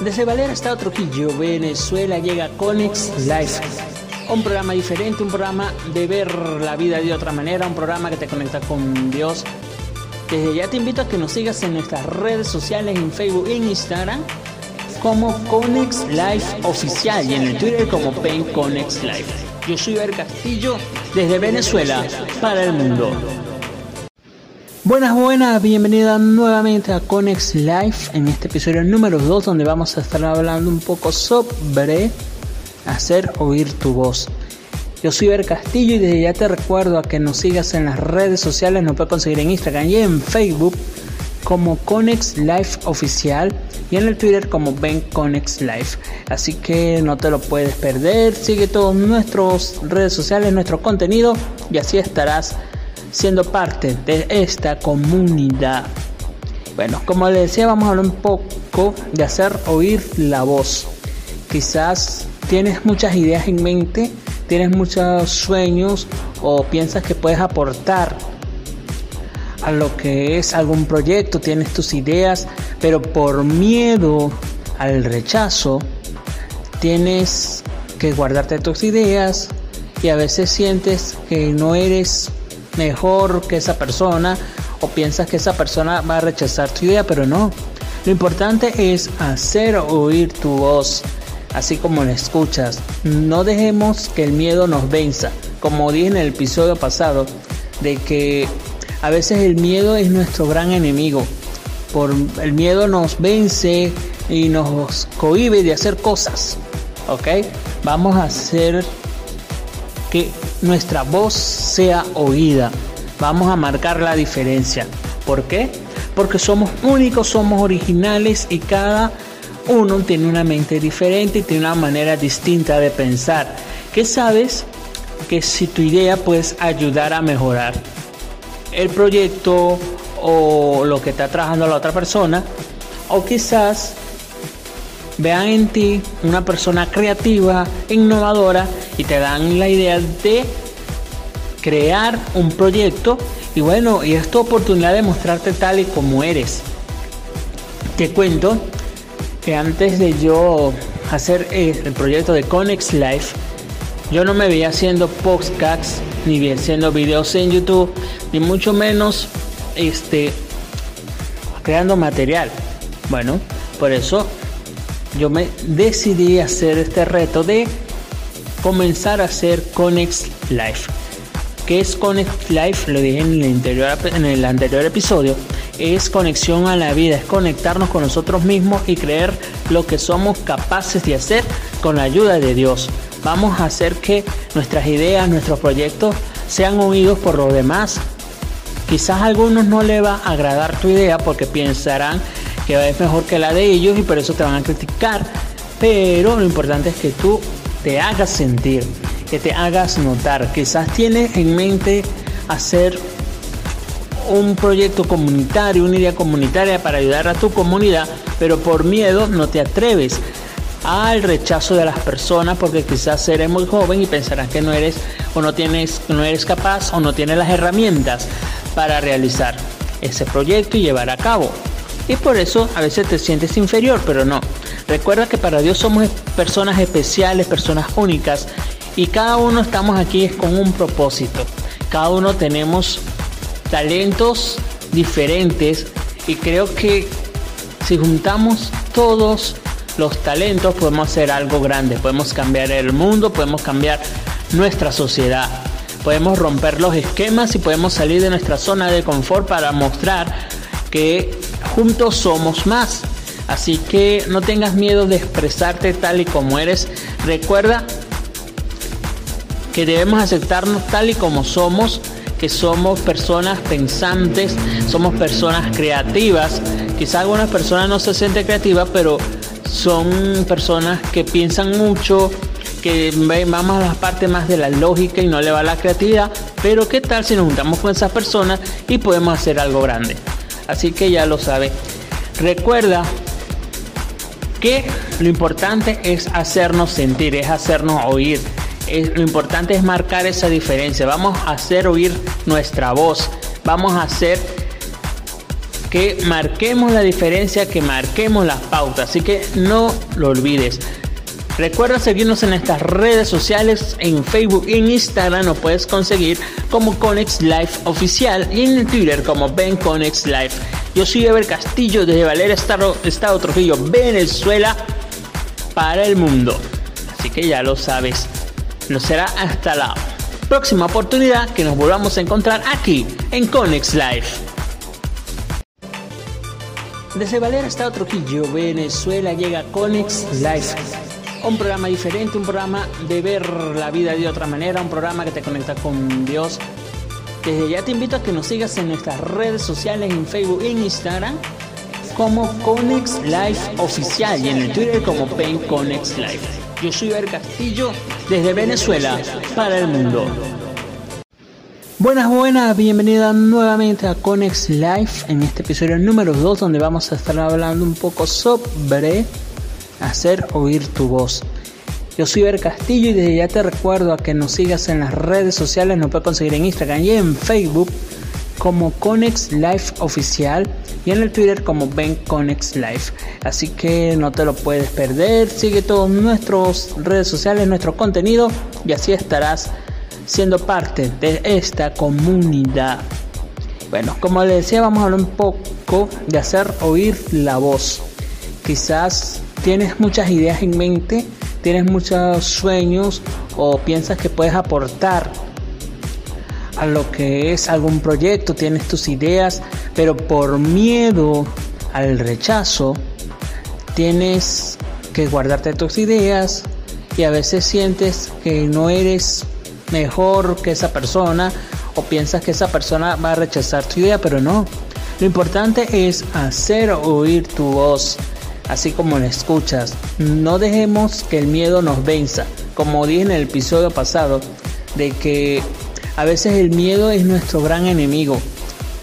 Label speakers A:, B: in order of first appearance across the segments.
A: Desde Valera, Estado Trujillo, Venezuela, llega Conex Life. Un programa diferente, un programa de ver la vida de otra manera, un programa que te conecta con Dios. Desde ya te invito a que nos sigas en nuestras redes sociales, en Facebook y en Instagram, como Conex Life Oficial y en el Twitter como Pen Conex Life. Yo soy Ver Castillo desde Venezuela para el mundo. Buenas, buenas, bienvenida nuevamente a Conex Life en este episodio número 2 donde vamos a estar hablando un poco sobre hacer oír tu voz. Yo soy Ver Castillo y desde ya te recuerdo a que nos sigas en las redes sociales, nos puedes conseguir en Instagram y en Facebook como Conex Life Oficial y en el Twitter como Ben Conex Life. Así que no te lo puedes perder, sigue todas nuestras redes sociales, nuestro contenido y así estarás siendo parte de esta comunidad. Bueno, como les decía, vamos a hablar un poco de hacer oír la voz. Quizás tienes muchas ideas en mente, tienes muchos sueños o piensas que puedes aportar a lo que es algún proyecto, tienes tus ideas, pero por miedo al rechazo, tienes que guardarte tus ideas y a veces sientes que no eres mejor que esa persona o piensas que esa persona va a rechazar tu idea, pero no. Lo importante es hacer oír tu voz, así como la escuchas. No dejemos que el miedo nos venza. Como dije en el episodio pasado, de que a veces el miedo es nuestro gran enemigo. Por el miedo nos vence y nos cohibe de hacer cosas. ¿Ok? Vamos a hacer que nuestra voz sea oída. Vamos a marcar la diferencia. ¿Por qué? Porque somos únicos, somos originales y cada uno tiene una mente diferente y tiene una manera distinta de pensar. ¿Qué sabes? Que si tu idea puedes ayudar a mejorar el proyecto o lo que está trabajando la otra persona, o quizás vean en ti una persona creativa, innovadora y te dan la idea de crear un proyecto y bueno, y es tu oportunidad de mostrarte tal y como eres. Te cuento que antes de yo hacer el proyecto de Conex Life, yo no me veía haciendo podcasts, ni bien haciendo videos en YouTube, ni mucho menos este creando material. Bueno, por eso yo me decidí hacer este reto de comenzar a hacer Conex Life. ¿Qué es Conex Life? Lo dije en el, en el anterior episodio. Es conexión a la vida, es conectarnos con nosotros mismos y creer lo que somos capaces de hacer con la ayuda de Dios. Vamos a hacer que nuestras ideas, nuestros proyectos sean oídos por los demás. Quizás a algunos no le va a agradar tu idea porque pensarán que es mejor que la de ellos y por eso te van a criticar. Pero lo importante es que tú te hagas sentir, que te hagas notar. Quizás tienes en mente hacer un proyecto comunitario, una idea comunitaria para ayudar a tu comunidad, pero por miedo no te atreves al rechazo de las personas porque quizás eres muy joven y pensarán que no eres o no tienes no eres capaz o no tienes las herramientas para realizar ese proyecto y llevar a cabo. Y por eso a veces te sientes inferior, pero no. Recuerda que para Dios somos personas especiales, personas únicas y cada uno estamos aquí con un propósito. Cada uno tenemos talentos diferentes y creo que si juntamos todos los talentos podemos hacer algo grande, podemos cambiar el mundo, podemos cambiar nuestra sociedad, podemos romper los esquemas y podemos salir de nuestra zona de confort para mostrar que juntos somos más. Así que no tengas miedo de expresarte tal y como eres. Recuerda que debemos aceptarnos tal y como somos, que somos personas pensantes, somos personas creativas. Quizá algunas personas no se sienten creativas, pero son personas que piensan mucho, que vamos a la parte más de la lógica y no le va la creatividad. Pero qué tal si nos juntamos con esas personas y podemos hacer algo grande. Así que ya lo sabe. Recuerda que lo importante es hacernos sentir, es hacernos oír. lo importante es marcar esa diferencia. Vamos a hacer oír nuestra voz. Vamos a hacer que marquemos la diferencia, que marquemos las pautas. Así que no lo olvides. Recuerda seguirnos en nuestras redes sociales, en Facebook y en Instagram nos puedes conseguir como Conex Life Oficial y en Twitter como Ben Conex Life. Yo soy Ever Castillo desde Valera, Estado, Estado Trujillo, Venezuela, para el mundo. Así que ya lo sabes. No será hasta la próxima oportunidad que nos volvamos a encontrar aquí en Conex Life. Desde Valera, Estado Trujillo, Venezuela, llega Conex Life un programa diferente, un programa de ver la vida de otra manera, un programa que te conecta con Dios. Desde ya te invito a que nos sigas en nuestras redes sociales, en Facebook y en Instagram, como Conex Life Oficial y en el Twitter como Pen Conex. Yo soy Ver Castillo desde Venezuela para el mundo. Buenas, buenas, bienvenida nuevamente a Conex Life en este episodio número 2 donde vamos a estar hablando un poco sobre hacer oír tu voz. Yo soy Ver Castillo y desde ya te recuerdo a que nos sigas en las redes sociales, nos puedes conseguir en Instagram y en Facebook como Conex Life Oficial y en el Twitter como Ben Conex Life. Así que no te lo puedes perder, sigue todas nuestras redes sociales, nuestro contenido y así estarás siendo parte de esta comunidad. Bueno, como les decía, vamos a hablar un poco de hacer oír la voz. Quizás tienes muchas ideas en mente, tienes muchos sueños o piensas que puedes aportar a lo que es algún proyecto, tienes tus ideas, pero por miedo al rechazo tienes que guardarte tus ideas y a veces sientes que no eres mejor que esa persona o piensas que esa persona va a rechazar tu idea, pero no. Lo importante es hacer oír tu voz, así como la escuchas. No dejemos que el miedo nos venza. Como dije en el episodio pasado, de que a veces el miedo es nuestro gran enemigo.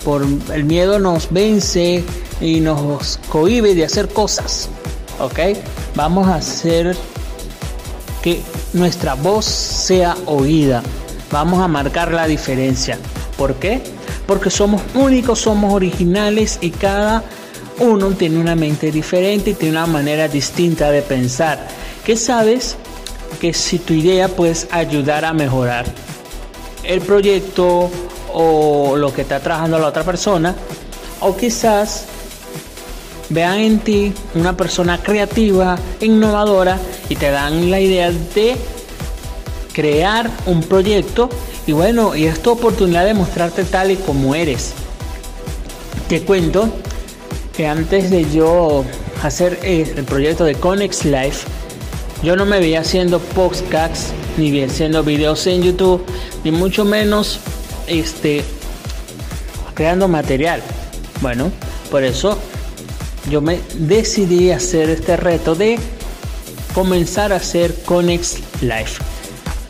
A: Por el miedo nos vence y nos cohibe de hacer cosas. ¿Ok? Vamos a hacer que nuestra voz sea oída. Vamos a marcar la diferencia. ¿Por qué? Porque somos únicos, somos originales y cada uno tiene una mente diferente y tiene una manera distinta de pensar. ¿Qué sabes? Que si tu idea puedes ayudar a mejorar el proyecto o lo que está trabajando la otra persona, o quizás vean en ti una persona creativa, innovadora y te dan la idea de crear un proyecto y bueno, y es tu oportunidad de mostrarte tal y como eres. Te cuento antes de yo hacer eh, el proyecto de Conex Life, yo no me veía haciendo podcasts, ni haciendo videos en YouTube, ni mucho menos este, creando material. Bueno, por eso yo me decidí hacer este reto de comenzar a hacer Conex Life.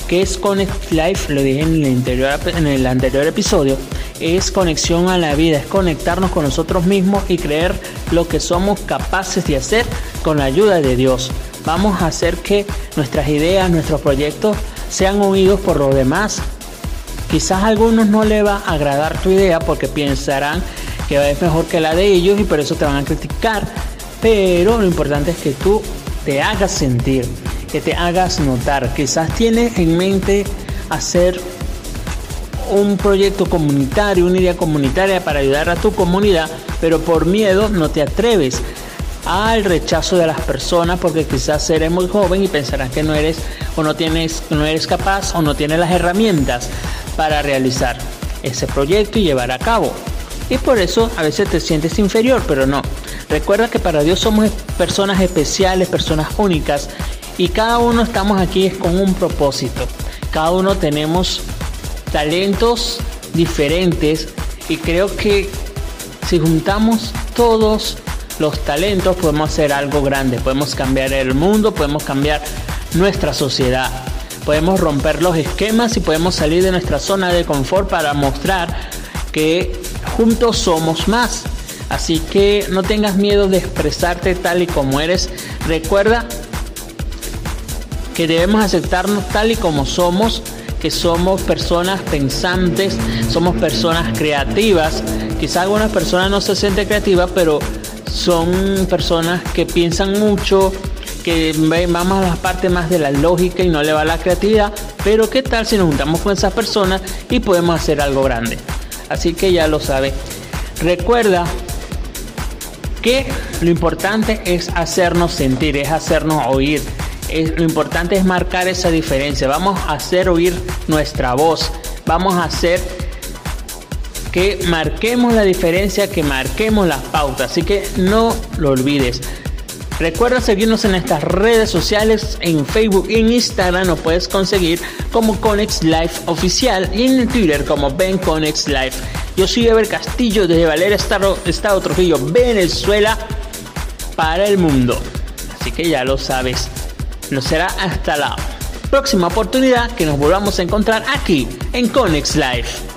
A: ¿Qué es Conex Life? Lo dije en el, interior, en el anterior episodio es conexión a la vida, es conectarnos con nosotros mismos y creer lo que somos capaces de hacer con la ayuda de Dios. Vamos a hacer que nuestras ideas, nuestros proyectos sean oídos por los demás. Quizás a algunos no le va a agradar tu idea porque pensarán que es mejor que la de ellos y por eso te van a criticar. Pero lo importante es que tú te hagas sentir, que te hagas notar. Quizás tienes en mente hacer un proyecto comunitario, una idea comunitaria para ayudar a tu comunidad, pero por miedo no te atreves al rechazo de las personas porque quizás eres muy joven y pensarán que no eres o no tienes no eres capaz o no tienes las herramientas para realizar ese proyecto y llevar a cabo. Y por eso a veces te sientes inferior, pero no. Recuerda que para Dios somos personas especiales, personas únicas y cada uno estamos aquí con un propósito. Cada uno tenemos talentos diferentes y creo que si juntamos todos los talentos podemos hacer algo grande, podemos cambiar el mundo, podemos cambiar nuestra sociedad, podemos romper los esquemas y podemos salir de nuestra zona de confort para mostrar que juntos somos más. Así que no tengas miedo de expresarte tal y como eres. Recuerda que debemos aceptarnos tal y como somos que somos personas pensantes, somos personas creativas. Quizá algunas personas no se sienten creativas, pero son personas que piensan mucho, que vamos a la parte más de la lógica y no le va la creatividad. Pero qué tal si nos juntamos con esas personas y podemos hacer algo grande. Así que ya lo sabe. Recuerda que lo importante es hacernos sentir, es hacernos oír. Lo importante es marcar esa diferencia. Vamos a hacer oír nuestra voz. Vamos a hacer que marquemos la diferencia, que marquemos las pautas. Así que no lo olvides. Recuerda seguirnos en estas redes sociales, en Facebook y en Instagram nos puedes conseguir como Conex Life Oficial y en Twitter como Ben Conex Life. Yo soy Ever Castillo desde Valera, Estado, Estado Trujillo, Venezuela, para el mundo. Así que ya lo sabes. Nos será hasta la próxima oportunidad que nos volvamos a encontrar aquí en Conex Life.